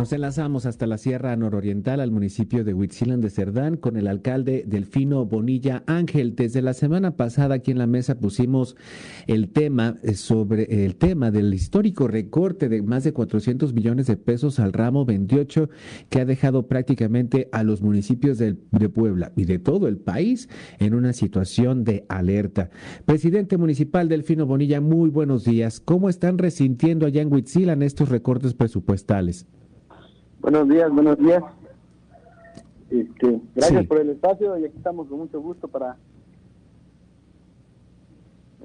Nos enlazamos hasta la Sierra Nororiental, al municipio de Huitzilan de Cerdán, con el alcalde Delfino Bonilla Ángel. Desde la semana pasada aquí en la mesa pusimos el tema eh, sobre el tema del histórico recorte de más de 400 millones de pesos al ramo 28 que ha dejado prácticamente a los municipios de, de Puebla y de todo el país en una situación de alerta. Presidente municipal Delfino Bonilla, muy buenos días. ¿Cómo están resintiendo allá en Huitzilan estos recortes presupuestales? Buenos días, buenos días. Este, gracias por el espacio y aquí estamos con mucho gusto para...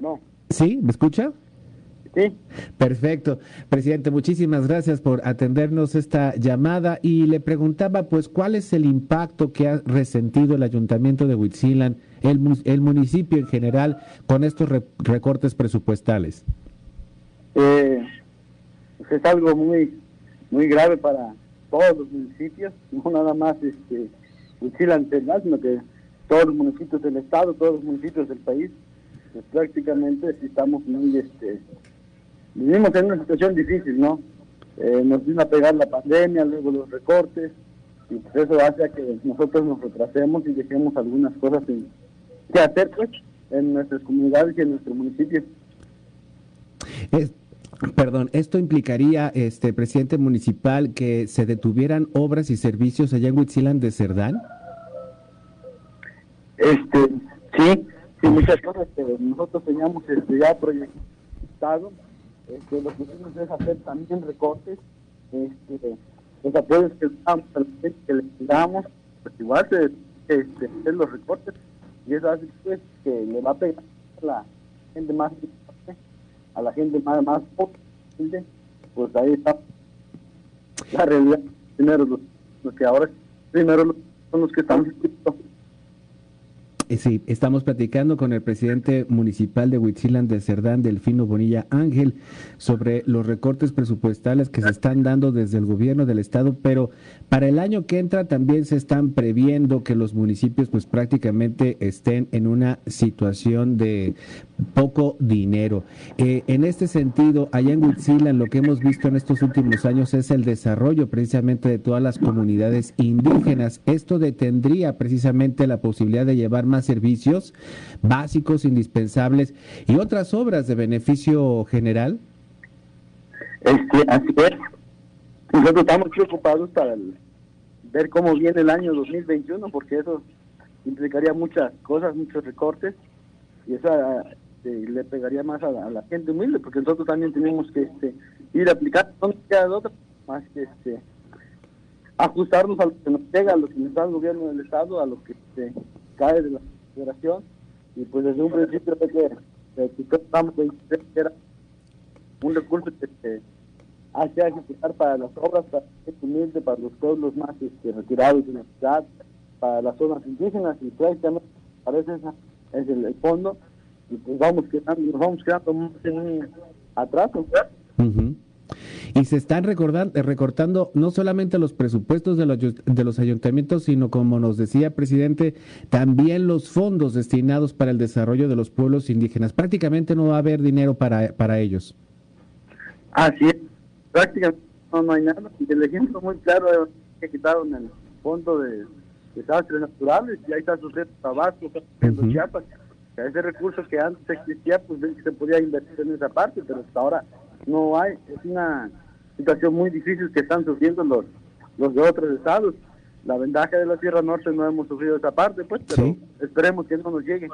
No. ¿Sí? ¿Me escucha? Sí. Perfecto. Presidente, muchísimas gracias por atendernos esta llamada y le preguntaba pues cuál es el impacto que ha resentido el ayuntamiento de Huitzilan, el, el municipio en general, con estos recortes presupuestales. Eh, pues es algo muy, muy grave para, todos los municipios, no nada más este sino que todos los municipios del estado, todos los municipios del país, pues prácticamente estamos muy, este, vivimos en una situación difícil, ¿no? Eh, nos vino a pegar la pandemia, luego los recortes, y pues eso hace que nosotros nos retrasemos y dejemos algunas cosas que hacer, pues, en nuestras comunidades y en nuestro municipio. Perdón, ¿esto implicaría, este presidente municipal, que se detuvieran obras y servicios allá en Huitzilan de Cerdán? Este, sí, sí, muchas cosas que nosotros teníamos este, ya proyectado. Este, lo que hicimos es hacer también recortes, este, los apoyos que le damos, pues igual se, este, hacer los recortes, y eso hace pues, que le va a pegar la gente más a la gente más, más pues ahí está la realidad. Primero los, que ahora, primero son los que están eh, Sí, estamos platicando con el presidente municipal de Huitzilan de Cerdán, Delfino Bonilla Ángel, sobre los recortes presupuestales que se están dando desde el gobierno del estado, pero para el año que entra también se están previendo que los municipios pues prácticamente estén en una situación de poco dinero. Eh, en este sentido, allá en Huitzilan lo que hemos visto en estos últimos años es el desarrollo precisamente de todas las comunidades indígenas. Esto detendría precisamente la posibilidad de llevar más servicios básicos, indispensables y otras obras de beneficio general. Este, así es. Nosotros estamos preocupados para ver cómo viene el año 2021 porque eso implicaría muchas cosas, muchos recortes y esa este, le pegaría más a la, gente humilde, porque nosotros también tenemos que este, ir aplicando otra, más que este, ajustarnos a lo que nos llega, a lo que nos da el gobierno del Estado, a lo que este, cae de la federación, y pues desde un principio de que, de que estamos era un recurso que se hace a ejecutar para las obras, para gente humilde, para los pueblos más este, retirados de la ciudad, para las zonas indígenas, y prácticamente parece esa es el fondo y vamos quedando, vamos quedando atrás. Y se están recordando, recortando no solamente los presupuestos de los, de los ayuntamientos, sino como nos decía presidente, también los fondos destinados para el desarrollo de los pueblos indígenas. Prácticamente no va a haber dinero para, para ellos. Así es, prácticamente no, hay nada. Y el ejemplo muy claro es que quitaron el fondo de desastres naturales y ahí está su Tabasco, en Chiapas ese recurso que antes existía, pues se podía invertir en esa parte, pero hasta ahora no hay. Es una situación muy difícil que están sufriendo los, los de otros estados. La ventaja de la Sierra Norte no hemos sufrido esa parte, pues, pero esperemos que no nos llegue.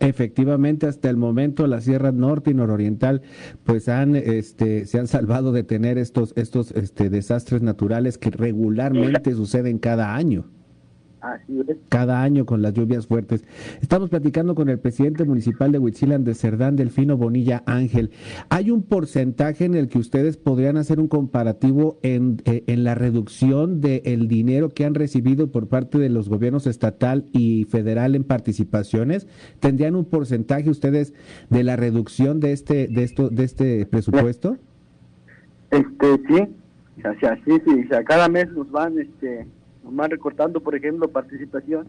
Efectivamente, hasta el momento la Sierra Norte y Nororiental pues han este se han salvado de tener estos estos este desastres naturales que regularmente suceden cada año. Cada año con las lluvias fuertes. Estamos platicando con el presidente municipal de Huitzilan de Cerdán, Delfino Bonilla Ángel. ¿Hay un porcentaje en el que ustedes podrían hacer un comparativo en, eh, en la reducción del dinero que han recibido por parte de los gobiernos estatal y federal en participaciones? ¿Tendrían un porcentaje ustedes de la reducción de este, de esto, de este presupuesto? Este, sí, O sea, sí, sí, o sea, cada mes nos van, este, van recortando, por ejemplo, participación.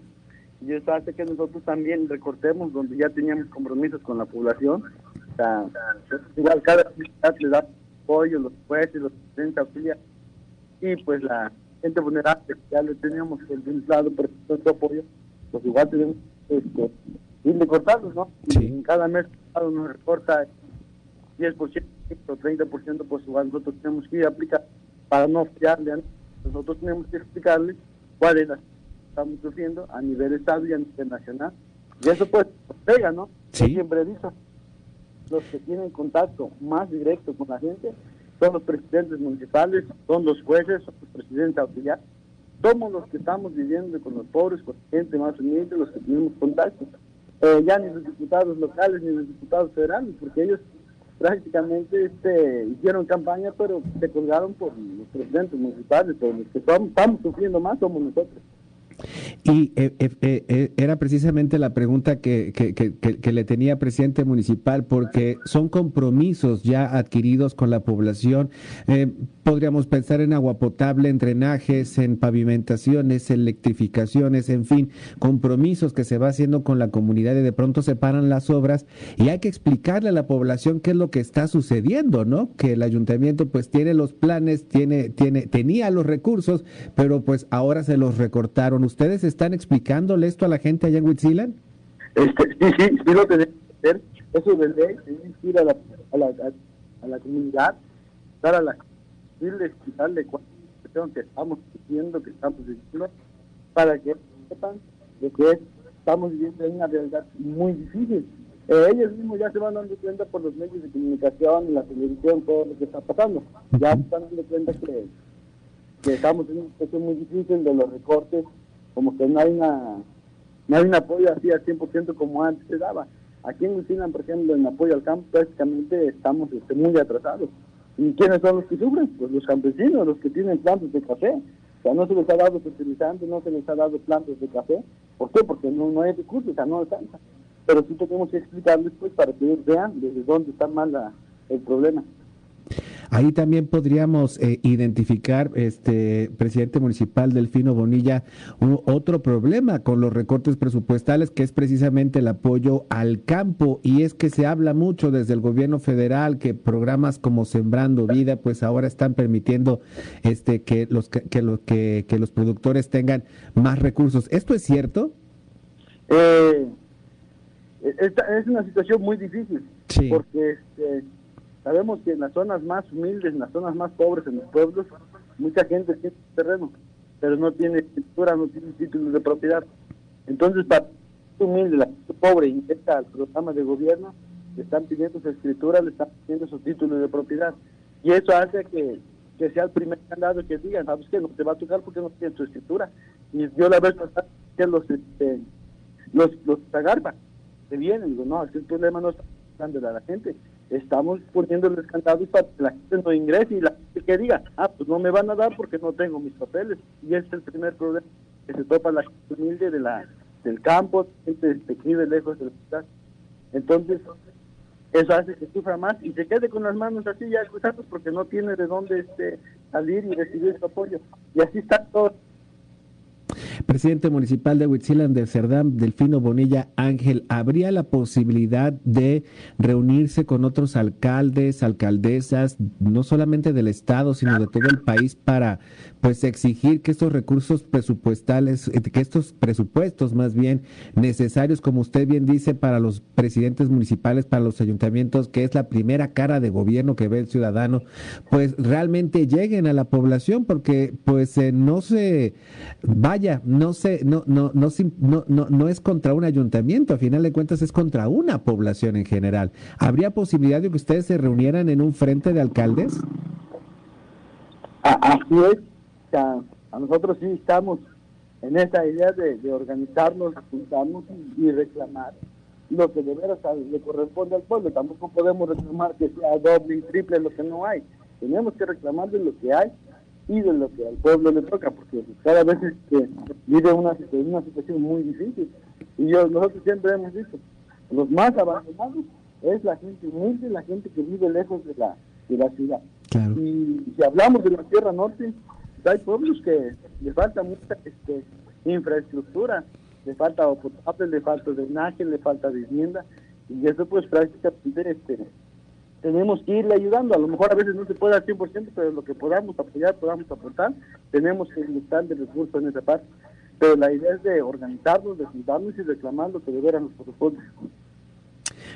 Y eso hace que nosotros también recortemos donde ya teníamos compromisos con la población. O sea, igual cada comunidad le da apoyo, los jueces, los presidentes auxiliares. Y pues la gente vulnerable, ya le teníamos el lado por su apoyo, pues igual tenemos este, ir recortarlos, ¿no? Sí. En cada mes nos recorta 10% o 30%, pues igual nosotros tenemos que ir a aplicar para no fiarle a nosotros tenemos que explicarles cuál es la que estamos sufriendo a nivel estado y a nivel nacional. Y eso pues pega, ¿no? Sí. Siempre dicho, los que tienen contacto más directo con la gente son los presidentes municipales, son los jueces, son los presidentes auxiliares. Somos los que estamos viviendo con los pobres, con la gente más humilde, los que tenemos contacto. Eh, ya ni los diputados locales ni los diputados federales, porque ellos prácticamente este, hicieron campaña, pero se colgaron por los presidentes municipales, pero los que estamos, estamos sufriendo más somos nosotros. Y eh, eh, eh, era precisamente la pregunta que, que, que, que, le tenía presidente municipal, porque son compromisos ya adquiridos con la población. podríamos pensar en agua potable, en drenajes, en pavimentaciones, electrificaciones, en fin, compromisos que se va haciendo con la comunidad y de pronto se paran las obras y hay que explicarle a la población qué es lo que está sucediendo, ¿no? Que el ayuntamiento pues tiene los planes, tiene, tiene, tenía los recursos, pero pues ahora se los recortaron. ¿Ustedes están explicándole esto a la gente allá en Huitzilan? Este, sí, sí, sí lo tenemos hacer. Eso de ley, ir a la, a la, a, la comunidad, dar a la decirle, explicarle cuál que estamos diciendo, que estamos diciendo, para que sepan de que estamos viviendo en una realidad muy difícil. Eh, ellos mismos ya se van dando cuenta por los medios de comunicación, la televisión, todo lo que está pasando. Ya se están dando cuenta que, que estamos en una situación muy difícil de los recortes como que no hay una no hay un apoyo así al 100% como antes se daba. Aquí en Huitzilan, por ejemplo, en apoyo al campo, prácticamente estamos este, muy atrasados. ¿Y quiénes son los que sufren? Pues los campesinos, los que tienen plantas de café. O sea, no se les ha dado fertilizantes, no se les ha dado plantas de café. ¿Por qué? Porque no, no hay recursos, o sea, no alcanza. Pero sí tenemos que explicarles, pues, para que ellos vean desde dónde está mal la, el problema. Ahí también podríamos eh, identificar, este presidente municipal Delfino Bonilla, un, otro problema con los recortes presupuestales, que es precisamente el apoyo al campo. Y es que se habla mucho desde el gobierno federal que programas como Sembrando Vida, pues ahora están permitiendo este que los que, que los que, que los productores tengan más recursos. ¿Esto es cierto? Eh, esta es una situación muy difícil, Sí. porque este, sabemos que en las zonas más humildes, en las zonas más pobres, en los pueblos, mucha gente tiene terreno, pero no tiene escritura, no tiene títulos de propiedad. Entonces, para humilde, la gente pobre ingresa al programa de gobierno, le están pidiendo su escritura, le están pidiendo su título de propiedad. Y eso hace que, que sea el primer candado que digan, ¿sabes qué? No te va a tocar porque no tienes tu escritura. Y yo la vez pasada que los, este, los, los agarpan, se vienen, no, es que el problema no está a la gente, estamos poniéndoles candados para que la gente no ingrese y la gente que diga, ah, pues no me van a dar porque no tengo mis papeles. Y ese es el primer problema que se topa la gente humilde de la, del campo, gente que vive lejos de la ciudad. Entonces, eso hace que sufra más y se quede con las manos así ya cruzadas porque no tiene de dónde este, salir y recibir su apoyo. Y así está todo. Presidente municipal de Huitzilan de Cerdán, Delfino Bonilla Ángel, ¿habría la posibilidad de reunirse con otros alcaldes, alcaldesas, no solamente del estado, sino de todo el país para pues exigir que estos recursos presupuestales, eh, que estos presupuestos más bien necesarios, como usted bien dice, para los presidentes municipales, para los ayuntamientos, que es la primera cara de gobierno que ve el ciudadano, pues realmente lleguen a la población, porque pues eh, no se vaya, no se, no, no, no, no, no, es contra un ayuntamiento, a final de cuentas es contra una población en general. ¿Habría posibilidad de que ustedes se reunieran en un frente de alcaldes? Así es, sea, a nosotros sí estamos en esa idea de, de organizarnos, juntarnos y, y reclamar lo que de veras le corresponde al pueblo. Tampoco podemos reclamar que sea doble y triple lo que no hay. Tenemos que reclamar de lo que hay y de lo que al pueblo le toca, porque cada vez este, vive una, una situación muy difícil. Y yo, nosotros siempre hemos dicho, los más abandonados es la gente humilde, la gente que vive lejos de la, de la ciudad. Y si hablamos de la Sierra Norte, hay pueblos que le falta mucha este, infraestructura, le falta agua potable, le falta drenaje, le falta vivienda, y eso pues prácticamente este, tenemos que irle ayudando, a lo mejor a veces no se puede al 100%, pero lo que podamos apoyar, podamos aportar, tenemos que inyectar de recursos en esa parte, pero la idea es de organizarnos, de juntarnos y reclamar lo que de veras nos corresponde.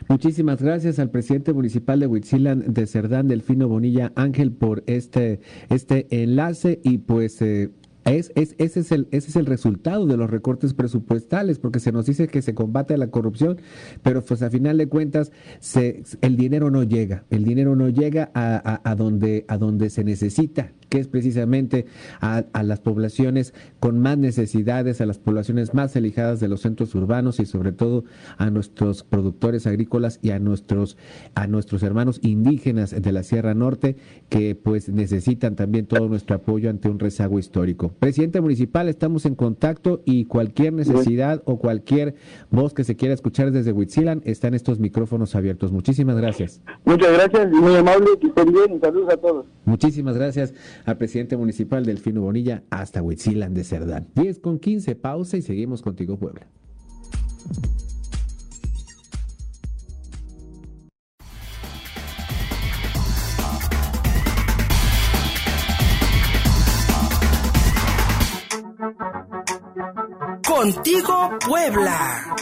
Muchísimas gracias al presidente municipal de Huitzilan de Cerdán, Delfino Bonilla Ángel, por este, este enlace y pues eh, es, es, ese, es el, ese es el resultado de los recortes presupuestales, porque se nos dice que se combate la corrupción, pero pues a final de cuentas se, el dinero no llega, el dinero no llega a, a, donde, a donde se necesita que es precisamente a, las poblaciones con más necesidades, a las poblaciones más alejadas de los centros urbanos y sobre todo a nuestros productores agrícolas y a nuestros, a nuestros hermanos indígenas de la Sierra Norte que pues necesitan también todo nuestro apoyo ante un rezago histórico. Presidente municipal, estamos en contacto y cualquier necesidad o cualquier voz que se quiera escuchar desde Huitzilan están estos micrófonos abiertos. Muchísimas gracias. Muchas gracias muy amable, que estén bien saludos a todos. Muchísimas gracias al presidente municipal Delfino Bonilla hasta Huitzilan de Cerdán. 10 con 15, pausa y seguimos contigo, Puebla. Contigo, Puebla.